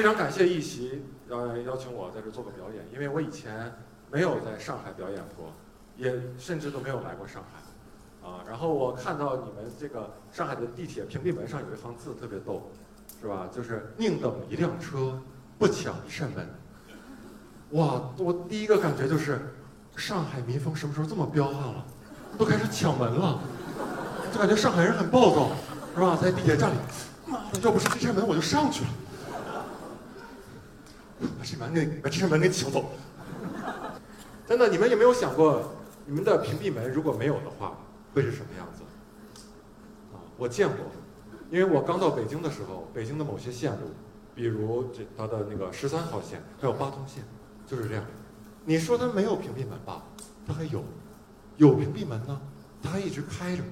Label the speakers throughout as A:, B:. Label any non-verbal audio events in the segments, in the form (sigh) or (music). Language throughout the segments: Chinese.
A: 非常感谢一席呃邀请我在这做个表演，因为我以前没有在上海表演过，也甚至都没有来过上海，啊，然后我看到你们这个上海的地铁屏蔽门上有一行字特别逗，是吧？就是宁等一辆车，不抢一扇门。哇，我第一个感觉就是，上海民风什么时候这么彪悍了？都开始抢门了，就感觉上海人很暴躁，是吧？在地铁站里，妈的，要不是这扇门我就上去了。把这门给把这门给请走。真的，你们有没有想过，你们的屏蔽门如果没有的话，会是什么样子？啊，我见过，因为我刚到北京的时候，北京的某些线路，比如这它的那个十三号线，还有八通线，就是这样。你说它没有屏蔽门吧，它还有；有屏蔽门呢，它还一直开着。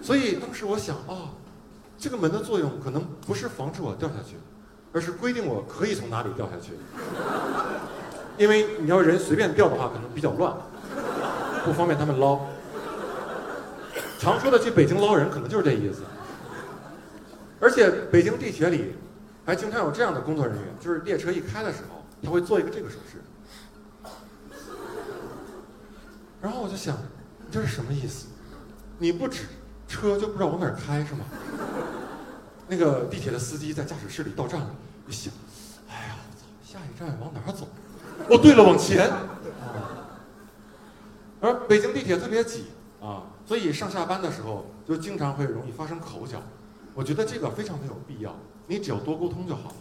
A: 所以当时我想，哦，这个门的作用可能不是防止我掉下去。而是规定我可以从哪里掉下去，因为你要人随便掉的话，可能比较乱，不方便他们捞。常说的去北京捞人，可能就是这意思。而且北京地铁里还经常有这样的工作人员，就是列车一开的时候，他会做一个这个手势。然后我就想，这是什么意思？你不指车就不知道往哪开是吗？那个地铁的司机在驾驶室里到站了，一想，哎呀，我操，下一站往哪儿走？哦，对了，往前。而北京地铁特别挤啊，所以上下班的时候就经常会容易发生口角。我觉得这个非常没有必要，你只要多沟通就好了。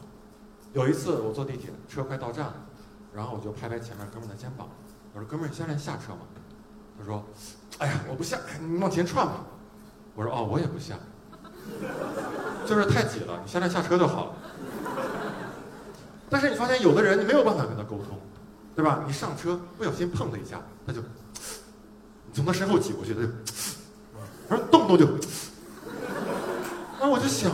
A: 有一次我坐地铁，车快到站了，然后我就拍拍前面哥们的肩膀，我说：“哥们儿，你现在下车吗？”他说：“哎呀，我不下，你往前串吧。”我说：“哦，我也不下。” (laughs) 就是太挤了，你下站下车就好了。但是你发现有的人你没有办法跟他沟通，对吧？你上车不小心碰他一下，他就，你从他身后挤过去，他就，他说动不动就，那我就想，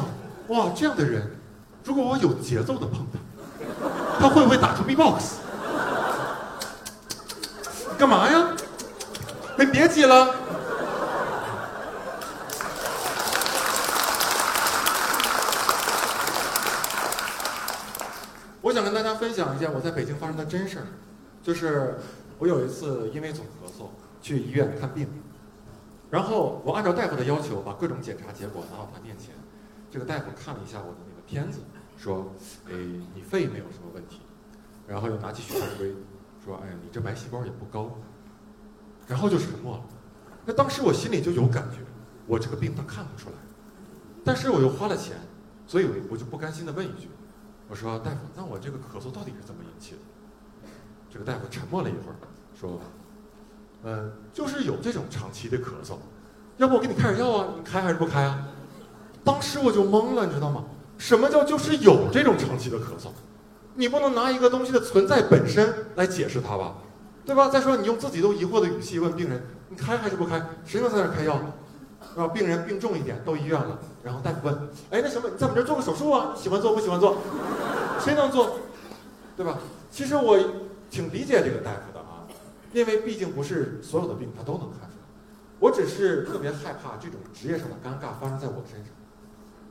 A: 哇，这样的人，如果我有节奏的碰他，他会不会打出 B-box？干嘛呀？你别挤了。我讲一件我在北京发生的真事儿，就是我有一次因为总咳嗽去医院看病，然后我按照大夫的要求把各种检查结果拿到他面前，这个大夫看了一下我的那个片子，说：“哎，你肺没有什么问题。”然后又拿起血常规，说：“哎呀，你这白细胞也不高。”然后就沉默了。那当时我心里就有感觉，我这个病他看不出来，但是我又花了钱，所以我我就不甘心的问一句。我说大夫，那我这个咳嗽到底是怎么引起的？这个大夫沉默了一会儿，说：“呃，就是有这种长期的咳嗽，要不我给你开点药啊？你开还是不开啊？”当时我就懵了，你知道吗？什么叫就是有这种长期的咳嗽？你不能拿一个东西的存在本身来解释它吧，对吧？再说你用自己都疑惑的语气问病人：“你开还是不开？谁能在那开药？”是吧？病人病重一点，到医院了，然后大夫问：“哎，那什么，你在我们这儿做个手术啊？喜欢做不喜欢做？(laughs) 谁能做？对吧？”其实我挺理解这个大夫的啊，因为毕竟不是所有的病他都能看出来。我只是特别害怕这种职业上的尴尬发生在我身上，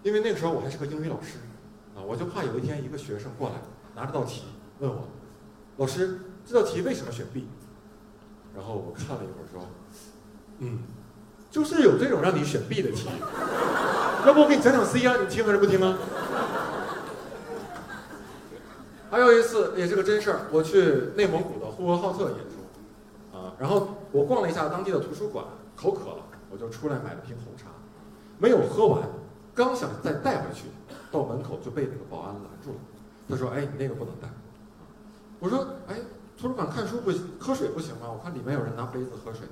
A: 因为那个时候我还是个英语老师啊，我就怕有一天一个学生过来拿着道题问我：“老师，这道题为什么选 B？” 然后我看了一会儿说：“嗯。”就是有这种让你选 B 的题，要不我给你讲讲 C 啊？你听还是不听啊？还有一次也是个真事儿，我去内蒙古的呼和浩特演出，啊，然后我逛了一下当地的图书馆，口渴了，我就出来买了瓶红茶，没有喝完，刚想再带回去，到门口就被那个保安拦住了。他说：“哎，你那个不能带。”我说：“哎，图书馆看书不行，喝水不行吗？我看里面有人拿杯子喝水。”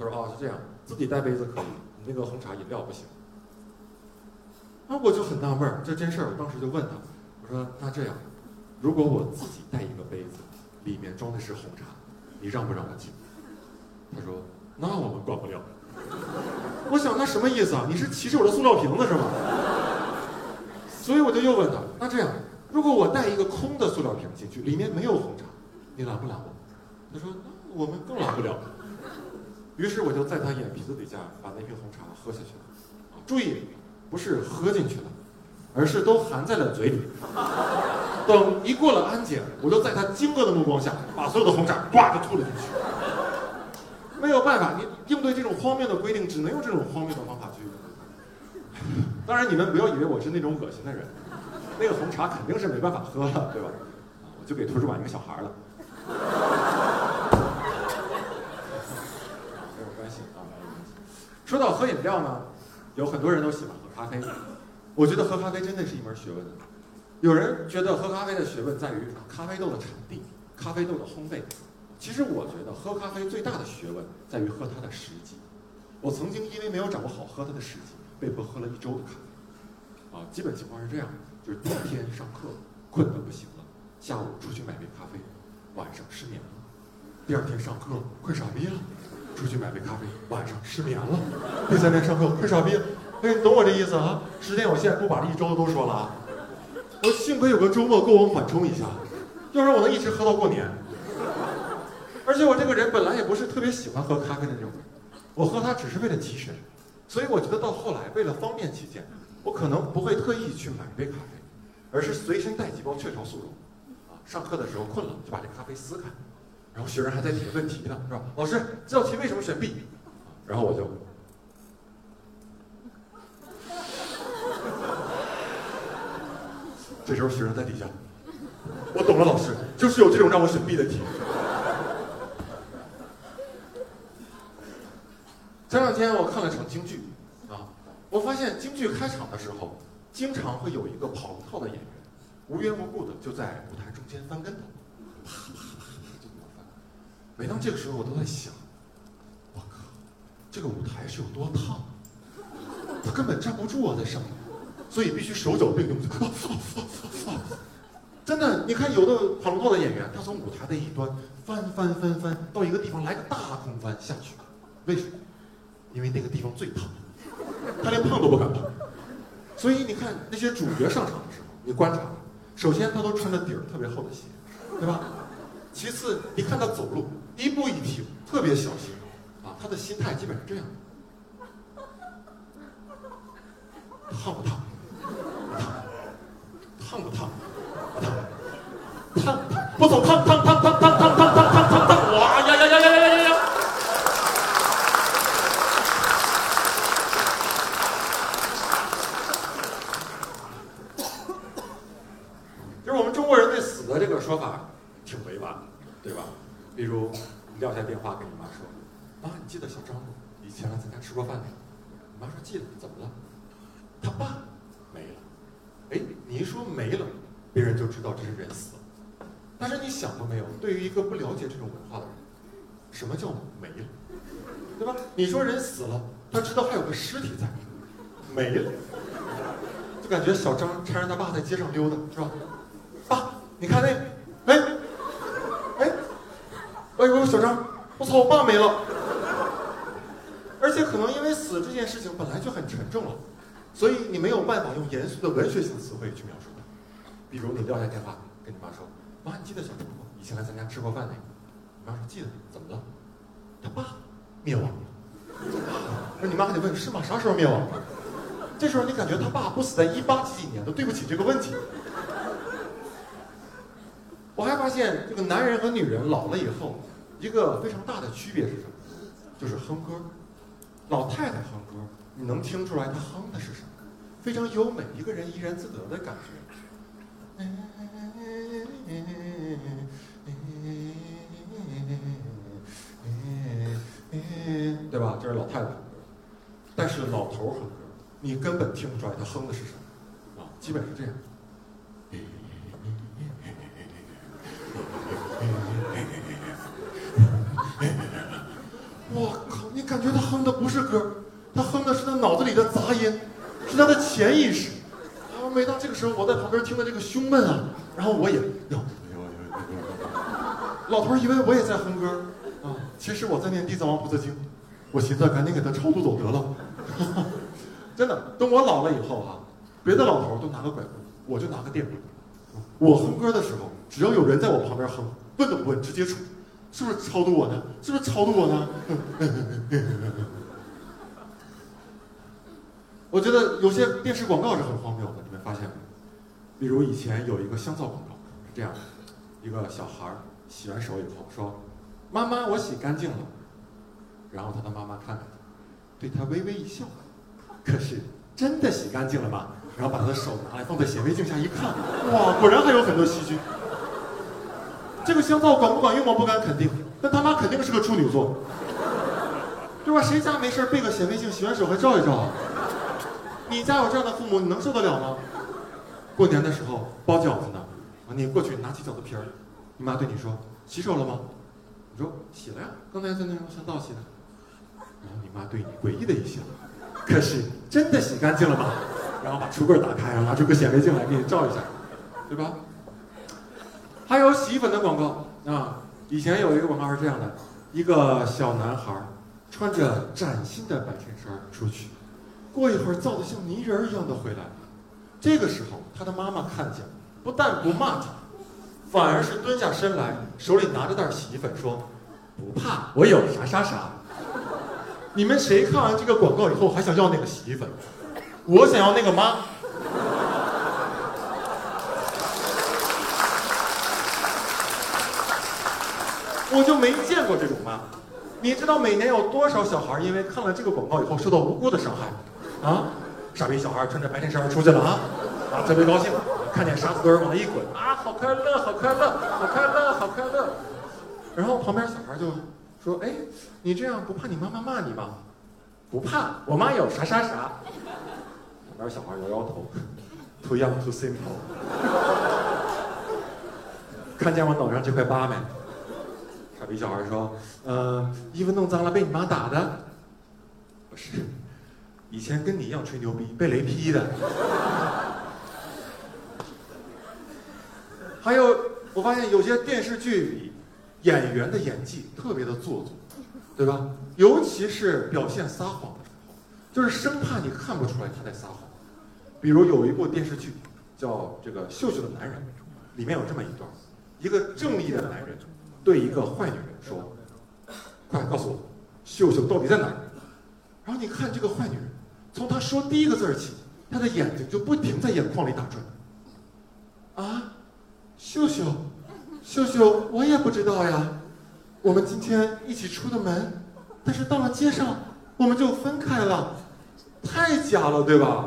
A: 他说：“哦，是这样，自己带杯子可以，你那个红茶饮料不行。”啊，我就很纳闷儿，这真事儿，我当时就问他，我说：“那这样，如果我自己带一个杯子，里面装的是红茶，你让不让我进？”他说：“那我们管不了。”我想那什么意思啊？你是歧视我的塑料瓶子是吗？所以我就又问他：“那这样，如果我带一个空的塑料瓶进去，里面没有红茶，你拦不拦我？”他说：“那我们更拦不了。”于是我就在他眼皮子底下把那瓶红茶喝下去了，注意，不是喝进去了，而是都含在了嘴里。等一过了安检，我就在他惊愕的目光下，把所有的红茶呱就吐了进去。没有办法，你应对这种荒谬的规定，只能用这种荒谬的方法去。当然，你们不要以为我是那种恶心的人，那个红茶肯定是没办法喝了，对吧？我就给图书馆一个小孩了。没有关系啊，没有关系。说到喝饮料呢，有很多人都喜欢喝咖啡。我觉得喝咖啡真的是一门学问。有人觉得喝咖啡的学问在于咖啡豆的产地、咖啡豆的烘焙。其实我觉得喝咖啡最大的学问在于喝它的时机。我曾经因为没有掌握好喝它的时机，被迫喝了一周的咖啡。啊，基本情况是这样：就是第一天上课困得不行了，下午出去买杯咖啡，晚上失眠了；第二天上课困傻逼了，出去买杯咖啡，晚上失眠了；第三天上课快傻逼了。哎，懂我这意思啊？时间有限，不把这一周都说了啊。我幸亏有个周末够我缓冲一下，要不然我能一直喝到过年。而且我这个人本来也不是特别喜欢喝咖啡的那种人，我喝它只是为了提神。所以我觉得到后来，为了方便起见，我可能不会特意去买一杯咖啡，而是随身带几包雀巢速溶。啊，上课的时候困了就把这咖啡撕开，然后学生还在提问题呢，是吧？老师，这道题为什么选 B？然后我就。这时候学生在底下，我懂了，老师就是有这种让我选 B 的题。前两天我看了场京剧，啊，我发现京剧开场的时候，经常会有一个跑龙套的演员，无缘无故的就在舞台中间翻跟头，啪啪。每当这个时候，我都在想，我靠，这个舞台是有多烫，他根本站不住啊，在上面。所以必须手脚并用，真的，你看有的跑龙套的演员，他从舞台的一端翻翻翻翻到一个地方来个大空翻下去，为什么？因为那个地方最烫，他连碰都不敢碰。所以你看那些主角上场的时候，你观察，首先他都穿着底儿特别厚的鞋，对吧？其次，你看他走路一步一停，特别小心，啊，他的心态基本是这样的，烫不烫？烫不烫？烫，不走，烫烫烫烫烫烫烫烫烫烫烫！哇呀呀呀呀呀呀呀！就是我们中国人对死的这个说法挺委婉的，对吧？比如你撂下电话跟你妈说：“妈，你记得小张？以前来咱家吃过饭没？”你妈说：“记得。”怎么了？他爸没了。哎，你一说没了，别人就知道这是人死了。但是你想过没有？对于一个不了解这种文化的人，什么叫没了？对吧？你说人死了，他知道还有个尸体在，没了，就感觉小张搀着他爸在街上溜达，是吧？爸，你看那，哎，哎，哎呦，小张，我操，我爸没了。而且可能因为死这件事情本来就很沉重了。所以你没有办法用严肃的文学性词汇去描述它，比如你撂下电话跟你妈说：“妈，你记得小张不？以前来咱家吃过饭那个。”你妈说：“记得。”怎么了？他爸灭亡了。那你妈还得问：“是吗？啥时候灭亡？”这时候你感觉他爸不死在一八几几年都对不起这个问题。我还发现这个男人和女人老了以后，一个非常大的区别是什么？就是哼歌。老太太哼歌。你能听出来她哼的是什么？非常优美，一个人怡然自得的感觉，对吧？这是老太太哼歌，但是老头哼歌，你根本听不出来他哼的是什么，啊，基本是这样。我靠，你感觉他哼的不是歌？他哼的是他脑子里的杂音，是他的潜意识。啊，每当这个时候，我在旁边听的这个胸闷啊，然后我也，老头以为我也在哼歌，啊，其实我在念地藏王菩萨经。我寻思赶紧给他超度走得了。(laughs) 真的，等我老了以后啊，别的老头都拿个拐棍，我就拿个电棍。我哼歌的时候，只要有人在我旁边哼，问都不问，直接出，是不是超度我呢？是不是超度我呢？(laughs) 我觉得有些电视广告是很荒谬的，你们发现吗？比如以前有一个香皂广告是这样的：一个小孩洗完手以后说：“妈妈，我洗干净了。”然后他的妈妈看看，对他微微一笑。可是真的洗干净了吗？然后把他的手拿来放在显微镜下一看，哇，果然还有很多细菌。这个香皂管不管用我？不敢肯定，但他妈肯定是个处女座，对吧？谁家没事备个显微镜，洗完手还照一照？你家有这样的父母，你能受得了吗？过年的时候包饺子呢，啊，你过去拿起饺子皮儿，你妈对你说：“洗手了吗？”你说：“洗了呀，刚才在那用香皂洗的。”然后你妈对你诡异的一笑：“可是真的洗干净了吗？”然后把橱柜打开，然后拿出个显微镜来给你照一下，对吧？还有洗衣粉的广告啊，以前有一个广告是这样的：一个小男孩穿着崭新的白衬衫出去。过一会儿，造的像泥人一样的回来。这个时候，他的妈妈看见，不但不骂他，反而是蹲下身来，手里拿着袋洗衣粉说：“不怕，我有啥啥啥。”你们谁看完这个广告以后还想要那个洗衣粉？我想要那个妈。我就没见过这种妈。你知道每年有多少小孩因为看了这个广告以后受到无辜的伤害？啊，傻逼小孩穿着白衬衫出去了啊，啊，特别高兴，看见沙子墩往那一滚，啊，好快乐，好快乐，好快乐，好快乐。然后旁边小孩就说：“哎，你这样不怕你妈妈骂你吗？”“不怕，我妈有啥啥啥。”旁边小孩摇摇头，“Too young, too simple。”看见我脑上这块疤没？傻逼小孩说：“呃，衣服弄脏了被你妈打的。”不是。以前跟你一样吹牛逼，被雷劈的。(laughs) 还有，我发现有些电视剧里演员的演技特别的做作，对吧？尤其是表现撒谎的时候，就是生怕你看不出来他在撒谎。比如有一部电视剧叫《这个秀秀的男人》，里面有这么一段：一个正义的男人对一个坏女人说：“快告诉我，秀秀到底在哪儿？”然后你看这个坏女人。从他说第一个字儿起，他的眼睛就不停在眼眶里打转。啊，秀秀，秀秀，我也不知道呀。我们今天一起出的门，但是到了街上，我们就分开了。太假了，对吧？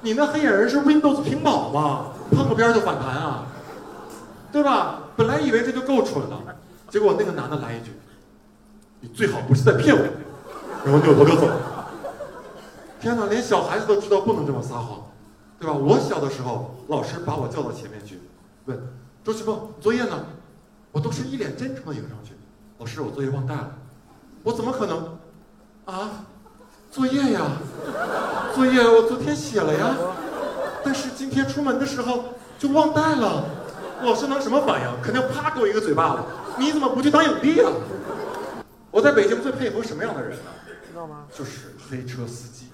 A: 你那黑眼人是 Windows 屏保吗？碰个边就反弹啊，对吧？本来以为这就够蠢了，结果那个男的来一句：“你最好不是在骗我。”然后扭头就走。天哪，连小孩子都知道不能这么撒谎，对吧？我小的时候，老师把我叫到前面去，问周奇峰作业呢？我都是一脸真诚的迎上去，老师，我作业忘带了。我怎么可能？啊，作业呀，作业我昨天写了呀，但是今天出门的时候就忘带了。老师能什么反应？肯定啪给我一个嘴巴子。你怎么不去当影帝啊？我在北京最佩服什么样的人呢？知道吗？就是黑车司机。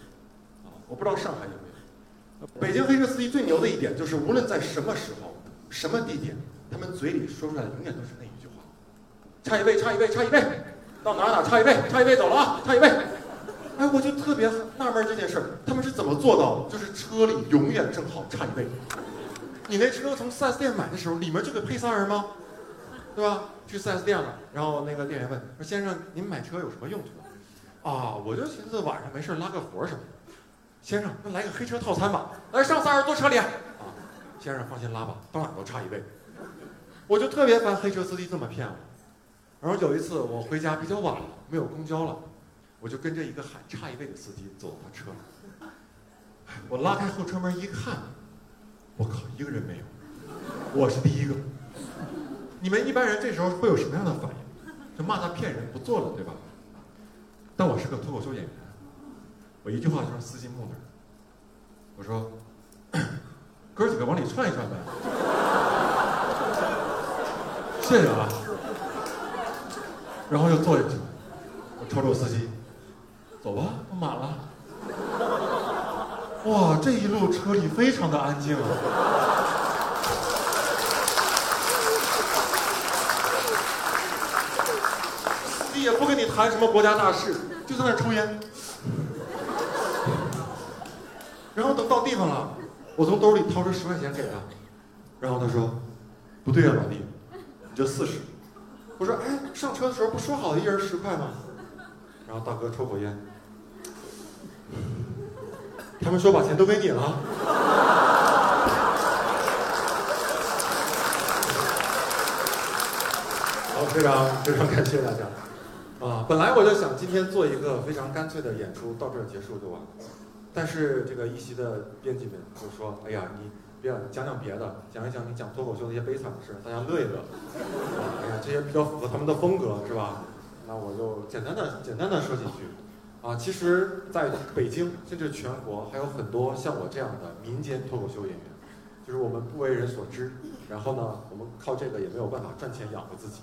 A: 我不知道上海有没有。北京黑车司机最牛的一点就是，无论在什么时候、什么地点，他们嘴里说出来的永远都是那一句话：“差一位，差一位，差一位，到哪哪差一位，差一位走了啊，差一位。”哎，我就特别纳闷这件事儿，他们是怎么做到的？就是车里永远正好差一位。你那车从 4S 店买的时候，里面就给配仨人吗？对吧？去 4S 店了，然后那个店员问说：“先生，您买车有什么用途？”啊，我就寻思晚上没事拉个活什么的。先生，那来个黑车套餐吧。来，上仨人坐车里。啊，先生放心拉吧，到哪都差一位。我就特别烦黑车司机这么骗我。然后有一次我回家比较晚了，没有公交了，我就跟着一个喊差一位的司机走到他车。我拉开后车门一看，我靠，一个人没有。我是第一个。你们一般人这时候会有什么样的反应？就骂他骗人，不坐了，对吧？但我是个脱口秀演员。我一句话就让司机木那儿。我说：“ (clears throat) 哥几个往里串一串呗。”谢谢啊。然后又坐进去了。我瞅瞅司机，走吧，满了。哇，这一路车里非常的安静啊。司机也不跟你谈什么国家大事，就在那抽烟。然后等到地方了，我从兜里掏出十块钱给他，然后他说，不对啊、老弟，你这四十。我说，哎，上车的时候不说好一人十块吗？然后大哥抽口烟，他们说把钱都给你了。好，非常非常感谢大家。啊，本来我就想今天做一个非常干脆的演出，到这儿结束就完了。但是这个一席的编辑们就说：“哎呀，你别讲讲别的，讲一讲你讲脱口秀那些悲惨的事，大家乐一乐。哎呀，这些比较符合他们的风格，是吧？那我就简单的简单的说几句。啊，其实在北京甚至全国还有很多像我这样的民间脱口秀演员，就是我们不为人所知，然后呢，我们靠这个也没有办法赚钱养活自己。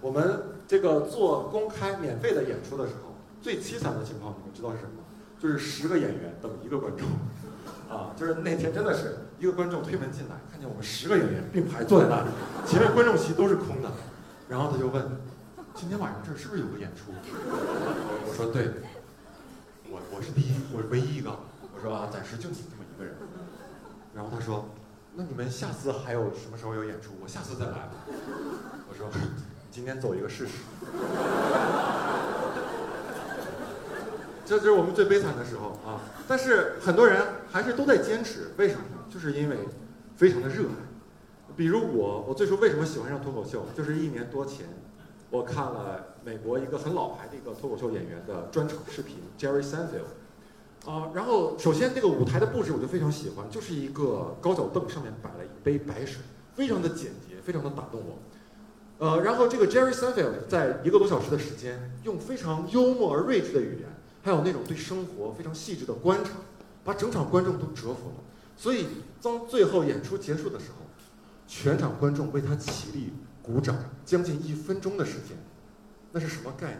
A: 我们这个做公开免费的演出的时候，最凄惨的情况你们知道是什么吗？就是十个演员等一个观众，(laughs) 啊，就是那天真的是一个观众推门进来，看见我们十个演员并排坐在那里，前面观众席都是空的，然后他就问：“今天晚上这是不是有个演出？” (laughs) 我说：“对，我我是第一，我是唯一一个。”我说：“啊，暂时就你这么一个人。”然后他说：“那你们下次还有什么时候有演出？我下次再来。(laughs) ”我说：“今天走一个试试。”这就是我们最悲惨的时候啊！但是很多人还是都在坚持，为什么呢？就是因为非常的热爱。比如我，我最初为什么喜欢上脱口秀？就是一年多前，我看了美国一个很老牌的一个脱口秀演员的专场视频，Jerry Seinfeld。啊，然后首先这个舞台的布置我就非常喜欢，就是一个高脚凳，上面摆了一杯白水，非常的简洁，非常的打动我。呃，然后这个 Jerry Seinfeld 在一个多小时的时间，用非常幽默而睿智的语言。还有那种对生活非常细致的观察，把整场观众都折服了。所以当最后演出结束的时候，全场观众为他起立鼓掌，将近一分钟的时间，那是什么概念？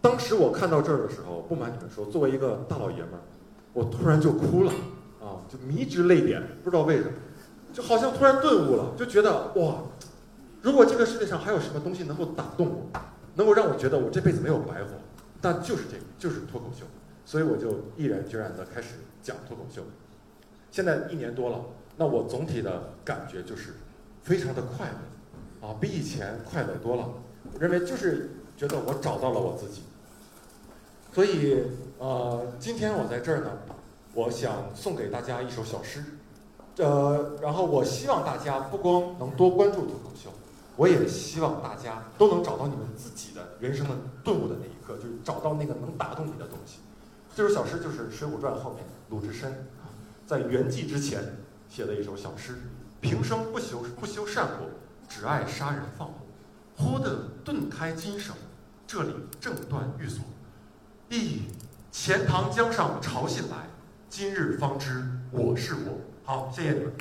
A: 当时我看到这儿的时候，不瞒你们说，作为一个大老爷们儿，我突然就哭了啊，就迷之泪点，不知道为什么，就好像突然顿悟了，就觉得哇，如果这个世界上还有什么东西能够打动我，能够让我觉得我这辈子没有白活。那就是这个，就是脱口秀，所以我就毅然决然的开始讲脱口秀。现在一年多了，那我总体的感觉就是非常的快乐，啊，比以前快乐多了。我认为就是觉得我找到了我自己。所以，呃，今天我在这儿呢，我想送给大家一首小诗，呃，然后我希望大家不光能多关注脱口秀。我也希望大家都能找到你们自己的人生的顿悟的那一刻，就是找到那个能打动你的东西。这首小诗就是《水浒传》后面鲁智深在圆寂之前写的一首小诗：平生不修不修善果，只爱杀人放火。忽的顿开金手，这里正断玉锁。咦，钱塘江上潮信来，今日方知我是我。好，谢谢你们。